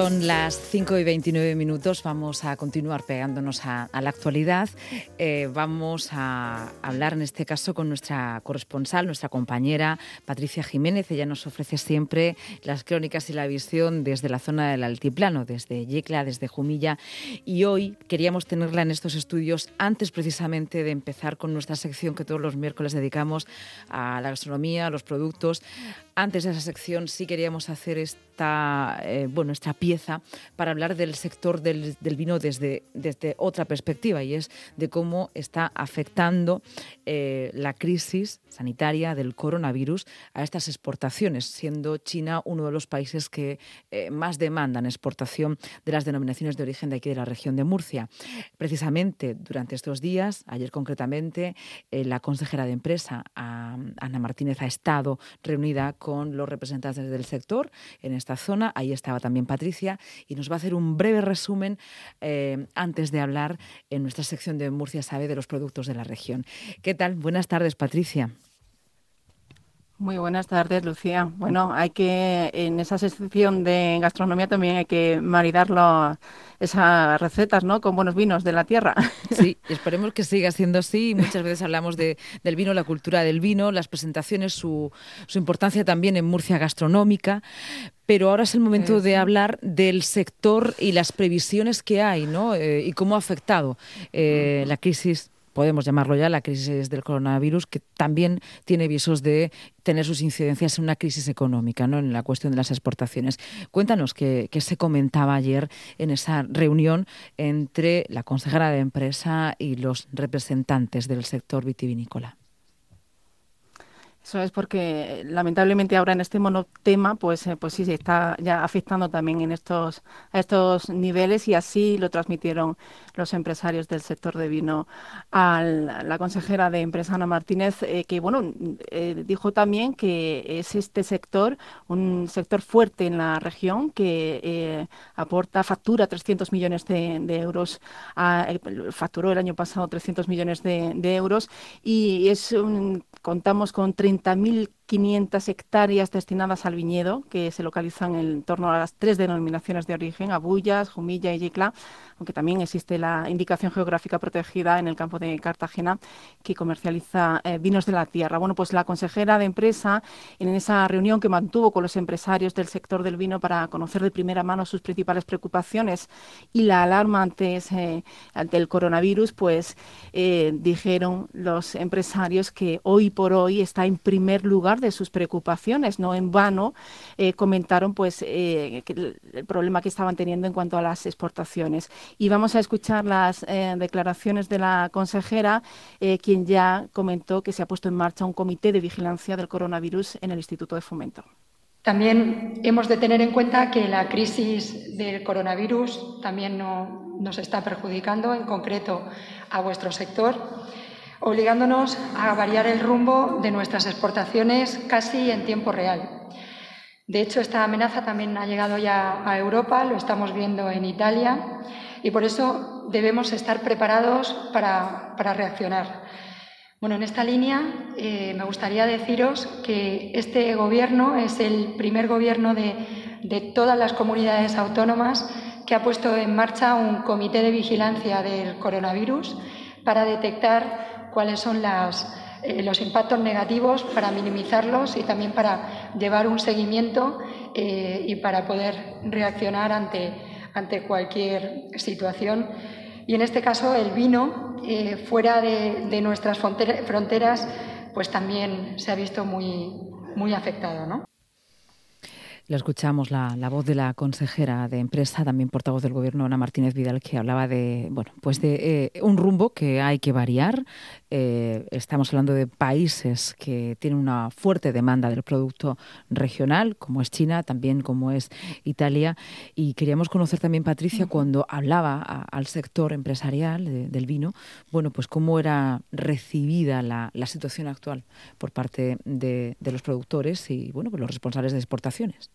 Son las 5 y 29 minutos, vamos a continuar pegándonos a, la actualidad. Eh, vamos a hablar en este caso con nuestra corresponsal, nuestra compañera Patricia Jiménez. Ella nos ofrece siempre las crónicas y la visión desde la zona del altiplano, desde Yecla, desde Jumilla. Y hoy queríamos tenerla en estos estudios antes precisamente de empezar con nuestra sección que todos los miércoles dedicamos a la gastronomía, a los productos. Antes de esa sección sí queríamos hacer esta, eh, bueno, esta pieza para hablar del sector del, vino desde, desde, otra perspectiva y es de cómo está afectando eh, la crisis sanitaria del coronavirus a estas exportaciones, siendo China uno de los países que eh, más demandan exportación de las denominaciones de origen de aquí de la región de Murcia. Precisamente durante estos días, ayer concretamente, la consejera de empresa, Ana Martínez, ha estado reunida con los representantes del sector en esta zona. Ahí estaba también Patricia y nos va a hacer un breve resumen eh, antes de hablar en nuestra sección de Murcia Sabe de los productos de la región. ¿Qué tal? Buenas tardes, Patricia. Muy buenas tardes, Lucía. Bueno, hay que, en esa sección de gastronomía también hay que maridarlo, esas recetas, ¿no? Con buenos vinos de la tierra. Sí, esperemos que siga siendo así. Muchas veces hablamos de, del vino, la cultura del vino, las presentaciones, su, su importancia también en Murcia gastronómica. Pero ahora es el momento de hablar del sector y las previsiones que hay, ¿no? Eh, y cómo ha afectado eh, la crisis podemos llamarlo ya, la crisis del coronavirus, que también tiene visos de tener sus incidencias en una crisis económica, ¿no? en la cuestión de las exportaciones. Cuéntanos qué, se comentaba ayer en esa reunión entre la consejera de empresa y los representantes del sector vitivinícola. Eso es porque lamentablemente ahora en este monotema, pues, eh, pues sí se está ya afectando también en estos, a estos niveles y así lo transmitieron los empresarios del sector de vino a la consejera de empresa Ana Martínez, eh, que bueno, eh, dijo también que es este sector un sector fuerte en la región que aporta, factura 300 millones de, euros, facturó el año pasado 300 millones de, euros y es un, contamos con 30.000 500 hectáreas destinadas al viñedo, que se localizan en torno a las tres denominaciones de origen, Abullas, Jumilla y Yicla, aunque también existe la indicación geográfica protegida en el campo de Cartagena, que comercializa eh, vinos de la tierra. Bueno, pues la consejera de empresa, en esa reunión que mantuvo con los empresarios del sector del vino para conocer de primera mano sus principales preocupaciones y la alarma ante, ante el coronavirus, pues eh, dijeron los empresarios que hoy por hoy está en primer lugar de sus preocupaciones. No en vano eh, comentaron pues eh, el, problema que estaban teniendo en cuanto a las exportaciones. Y vamos a escuchar las eh, declaraciones de la consejera, quien ya comentó que se ha puesto en marcha un comité de vigilancia del coronavirus en el Instituto de Fomento. También hemos de tener en cuenta que la crisis del coronavirus también nos está perjudicando, en concreto a vuestro sector obligándonos a variar el rumbo de nuestras exportaciones casi en tiempo real. De hecho, esta amenaza también ha llegado ya a Europa, lo estamos viendo en Italia, y por eso debemos estar preparados para, reaccionar. Bueno, en esta línea eh, me gustaría deciros que este gobierno es el primer gobierno de, de todas las comunidades autónomas que ha puesto en marcha un comité de vigilancia del coronavirus para detectar cuáles son eh, los impactos negativos para minimizarlos y también para llevar un seguimiento eh, y para poder reaccionar ante, ante cualquier situación. Y en este caso el vino, eh, fuera de, nuestras fronteras, pues también se ha visto muy, muy afectado. ¿no? La escuchamos la, voz de la consejera de empresa, también portavoz del gobierno, Ana Martínez Vidal, que hablaba de bueno, pues de eh, un rumbo que hay que variar. Eh, estamos hablando de países que tienen una fuerte demanda del producto regional, como es China, también como es Italia. Y queríamos conocer también, Patricia, cuando hablaba al sector empresarial del vino, bueno, pues cómo era recibida la, situación actual por parte de, de los productores y bueno, pues los responsables de exportaciones.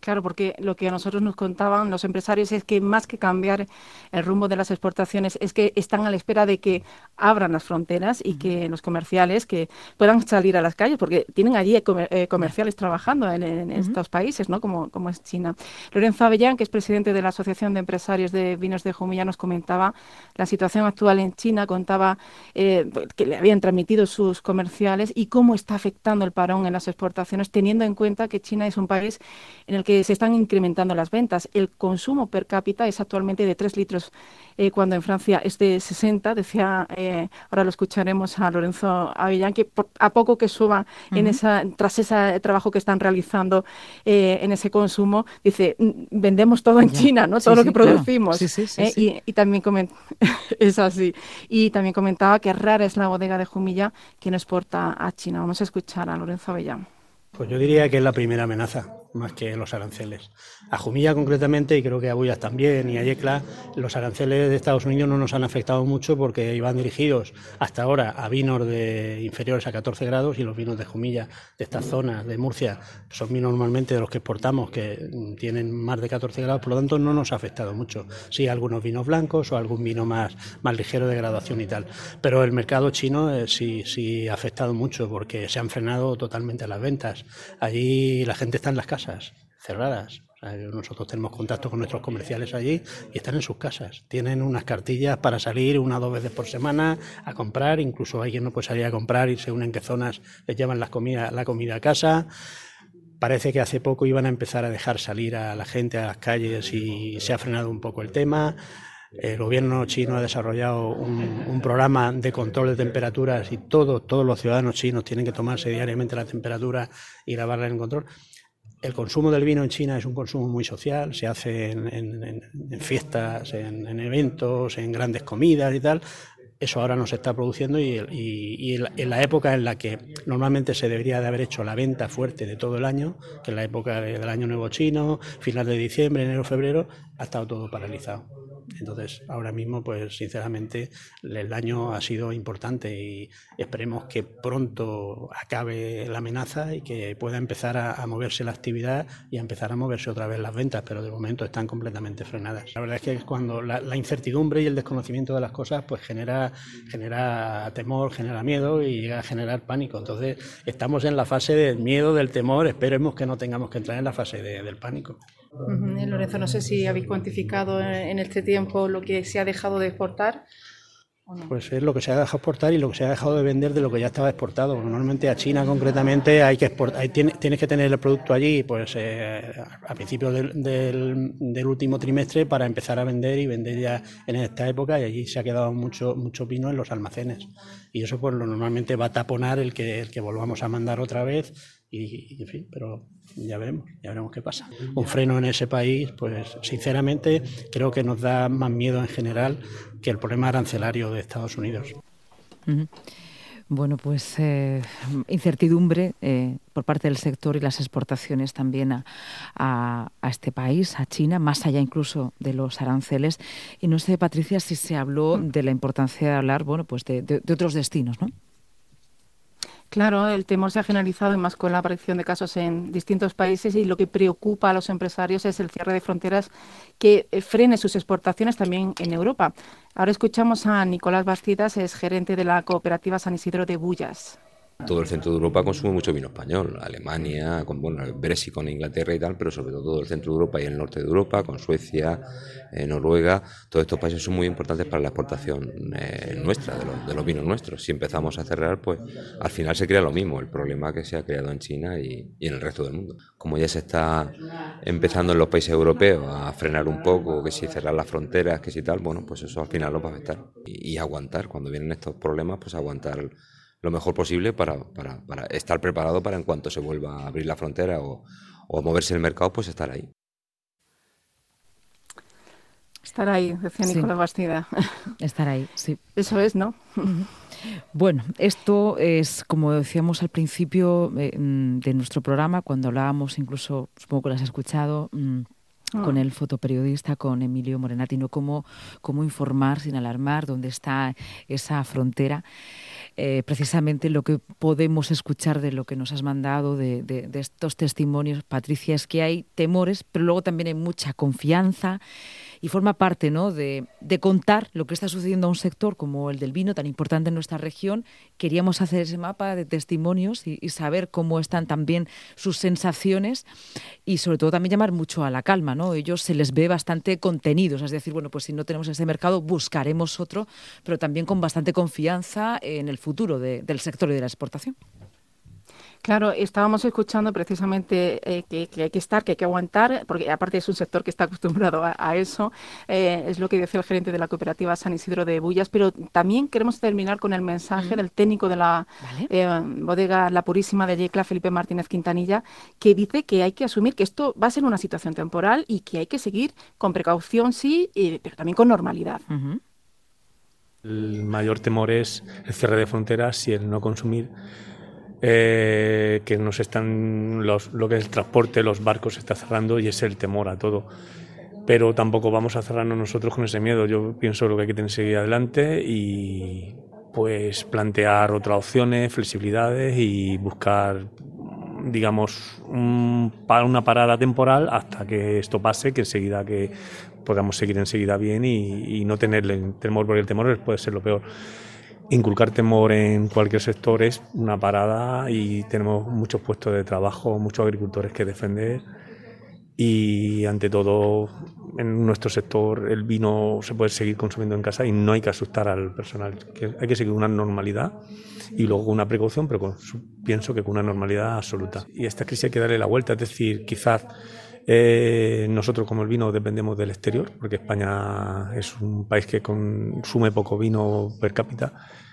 Claro, porque lo que a nosotros nos contaban los empresarios es que más que cambiar el rumbo de las exportaciones, es que están a la espera de que abran las fronteras y que los comerciales que puedan salir a las calles, porque tienen allí eh, comerciales trabajando en, estos países, ¿no? Como, como es China. Lorenzo Avellán, que es presidente de la Asociación de Empresarios de Vinos de Jumilla, nos comentaba la situación actual en China, contaba eh, que le habían transmitido sus comerciales y cómo está afectando el parón en las exportaciones, teniendo en cuenta que China es un país en el que se están incrementando las ventas. El consumo per cápita es actualmente de 3 litros, eh, cuando en Francia es de 60. Decía, eh, ahora lo escucharemos a Lorenzo Avellán, que a poco que suba en esa, tras ese trabajo que están realizando eh, en ese consumo, dice, mm, vendemos todo en China, ¿no? todo lo que producimos. y, y, también es así. Y también comentaba que rara es la bodega de Jumilla que no exporta a China. Vamos a escuchar a Lorenzo Avellán. Pues yo diría que es la primera amenaza más que los aranceles. A Jumilla concretamente, y creo que a Bullas también, y a Yecla, los aranceles de Estados Unidos no nos han afectado mucho porque iban dirigidos hasta ahora a vinos de inferiores a 14 grados y los vinos de Jumilla de estas zonas de Murcia son vinos normalmente de los que exportamos que tienen más de 14 grados, por lo tanto no nos ha afectado mucho. Sí, algunos vinos blancos o algún vino más, más ligero de graduación y tal. Pero el mercado chino eh, sí, sí ha afectado mucho porque se han frenado totalmente las ventas. Allí la gente está en las casas cerradas. nosotros tenemos contacto con nuestros comerciales allí y están en sus casas. Tienen unas cartillas para salir una o dos veces por semana a comprar. Incluso alguien no puede salir a comprar y según en qué zonas les llevan la comida a casa. Parece que hace poco iban a empezar a dejar salir a la gente a las calles y se ha frenado un poco el tema. El gobierno chino ha desarrollado un, un, programa de control de temperaturas y todo, todos los ciudadanos chinos tienen que tomarse diariamente la temperatura y grabarla en control. El consumo del vino en China es un consumo muy social, se hace en, fiestas, en, eventos, en grandes comidas y tal. Eso ahora no se está produciendo y, en la época en la que normalmente se debería de haber hecho la venta fuerte de todo el año, que es la época del año nuevo chino, final de diciembre, enero, febrero, ha estado todo paralizado. Entonces, ahora mismo, pues sinceramente, el daño ha sido importante y esperemos que pronto acabe la amenaza y que pueda empezar a, moverse la actividad y a empezar a moverse otra vez las ventas, pero de momento están completamente frenadas. La verdad es que cuando la, incertidumbre y el desconocimiento de las cosas, pues genera, genera temor, genera miedo y llega a generar pánico. Entonces, estamos en la fase del miedo, del temor, esperemos que no tengamos que entrar en la fase del pánico. Lorenzo, no sé si habéis cuantificado en este tiempo lo que se ha dejado de exportar. Pues es lo que se ha dejado exportar y lo que se ha dejado de vender de lo que ya estaba exportado. Normalmente a China concretamente hay que exportar, tienes que tener el producto allí pues eh, a principios del, último trimestre para empezar a vender y vender ya en esta época y allí se ha quedado mucho mucho vino en los almacenes y eso pues lo normalmente va a taponar el que el que volvamos a mandar otra vez y, en fin, pero ya veremos, ya veremos qué pasa. Un freno en ese país, pues sinceramente creo que nos da más miedo en general que el problema arancelario de Estados Unidos. Bueno, pues eh, incertidumbre eh, por parte del sector y las exportaciones también a, a, este país, a China, más allá incluso de los aranceles. Y no sé, Patricia, si se habló de la importancia de hablar, bueno, pues de, de otros destinos, ¿no? Claro, el temor se ha generalizado y más con la aparición de casos en distintos países y lo que preocupa a los empresarios es el cierre de fronteras que eh, frene sus exportaciones también en Europa. Ahora escuchamos a Nicolás Bastidas, es gerente de la cooperativa San Isidro de Bullas. Todo el centro de Europa consume mucho vino español, Alemania, con bueno, Brexit con Inglaterra y tal, pero sobre todo todo el centro de Europa y el norte de Europa, con Suecia, eh, Noruega, todos estos países son muy importantes para la exportación eh, nuestra, de los, de los, vinos nuestros. Si empezamos a cerrar, pues al final se crea lo mismo, el problema que se ha creado en China y, en el resto del mundo. Como ya se está empezando en los países europeos a frenar un poco, que si cerrar las fronteras, que si tal, bueno, pues eso al final lo va a afectar. Y aguantar, cuando vienen estos problemas, pues aguantar lo mejor posible para, para, para, estar preparado para en cuanto se vuelva a abrir la frontera o, o moverse el mercado, pues estar ahí. Estar ahí, decía Nicolás Bastida. Estar ahí, sí. Eso es, ¿no? Bueno, esto es, como decíamos al principio eh, mm, de nuestro programa, cuando hablábamos, incluso supongo que lo has escuchado, mm, ah. con el fotoperiodista, con Emilio Morenati, ¿no? Cómo, cómo informar sin alarmar, dónde está esa frontera. Eh, precisamente lo que podemos escuchar de lo que nos has mandado, de, de, estos testimonios, Patricia, es que hay temores, pero luego también hay mucha confianza y forma parte ¿no? de, contar lo que está sucediendo a un sector como el del vino, tan importante en nuestra región. Queríamos hacer ese mapa de testimonios y, saber cómo están también sus sensaciones y sobre todo también llamar mucho a la calma. ¿no? Ellos se les ve bastante contenidos, es decir, bueno, pues si no tenemos ese mercado, buscaremos otro, pero también con bastante confianza en el futuro del sector y de la exportación. Claro, estábamos escuchando precisamente eh, que, hay que estar, que hay que aguantar, porque aparte es un sector que está acostumbrado a, eso, eh, es lo que dice el gerente de la cooperativa San Isidro de Bullas, pero también queremos terminar con el mensaje del técnico de la eh, bodega La Purísima de Yecla, Felipe Martínez Quintanilla, que dice que hay que asumir que esto va a ser una situación temporal y que hay que seguir con precaución, sí, pero también con normalidad. El mayor temor es el cierre de fronteras y el no consumir eh, que nos están los, lo que es el transporte, los barcos se está cerrando y es el temor a todo. Pero tampoco vamos a cerrarnos nosotros con ese miedo. Yo pienso lo que hay que tener seguir adelante y pues plantear otras opciones, flexibilidades y buscar digamos un, una parada temporal hasta que esto pase, que enseguida que podamos seguir enseguida bien y, y no tenerle temor, porque el temor puede ser lo peor inculcar temor en cualquier sector es una parada y tenemos muchos puestos de trabajo, muchos agricultores que defender y ante todo en nuestro sector el vino se puede seguir consumiendo en casa y no hay que asustar al personal, hay que seguir una normalidad y luego una precaución, pero pienso que con una normalidad absoluta. Y a esta crisis hay que darle la vuelta, es decir, quizás eh, nosotros como el vino dependemos del exterior, porque España es un país que consume poco vino per cápita,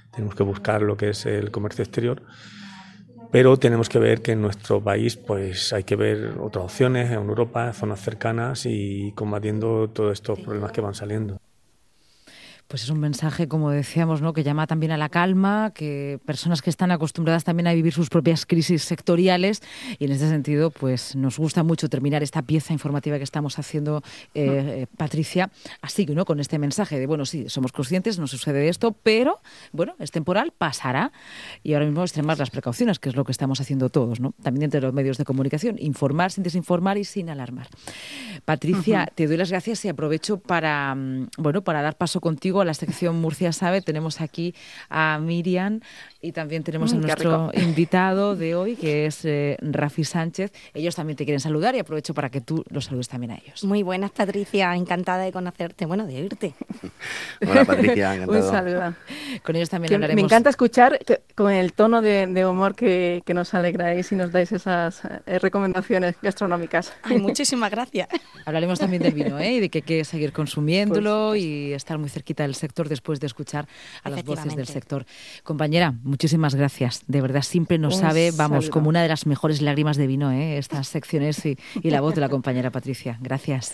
tenemos que buscar lo que es el comercio exterior, pero tenemos que ver que en nuestro país pues hay que ver otras opciones en Europa, zonas cercanas y combatiendo todos estos problemas que van saliendo pues es un mensaje, como decíamos, ¿no? que llama también a la calma, que personas que están acostumbradas también a vivir sus propias crisis sectoriales y en ese sentido, pues nos gusta mucho terminar esta pieza informativa que estamos haciendo, eh, eh, Patricia, así que ¿no? con este mensaje de, bueno, sí, somos conscientes, no sucede esto, pero bueno, es temporal, pasará y ahora mismo extremar las precauciones, que es lo que estamos haciendo todos, ¿no? también entre los medios de comunicación, informar sin desinformar y sin alarmar. Patricia, te doy las gracias y aprovecho para, mm, bueno, para dar paso contigo a la sección Murcia Sabe. Tenemos aquí a Miriam y también tenemos a mm, nuestro invitado de hoy, que es eh, Rafi Sánchez. Ellos también te quieren saludar y aprovecho para que tú los saludes también a ellos. Muy buenas, Patricia. Encantada de conocerte, bueno, de oírte. Hola, Patricia. Encantado. Un saludo. Con ellos también hablaremos. Me encanta escuchar con el tono de, humor que, nos alegráis y nos dais esas eh, recomendaciones gastronómicas. Ay, muchísimas gracias. Hablaremos también del vino ¿eh? y de que hay que seguir consumiéndolo y estar muy cerquita del sector después de escuchar a las voces del sector. Compañera, muchísimas gracias. De verdad, siempre nos sabe, vamos, como una de las mejores lágrimas de vino, ¿eh? estas secciones y, y la voz de la compañera Patricia. Gracias.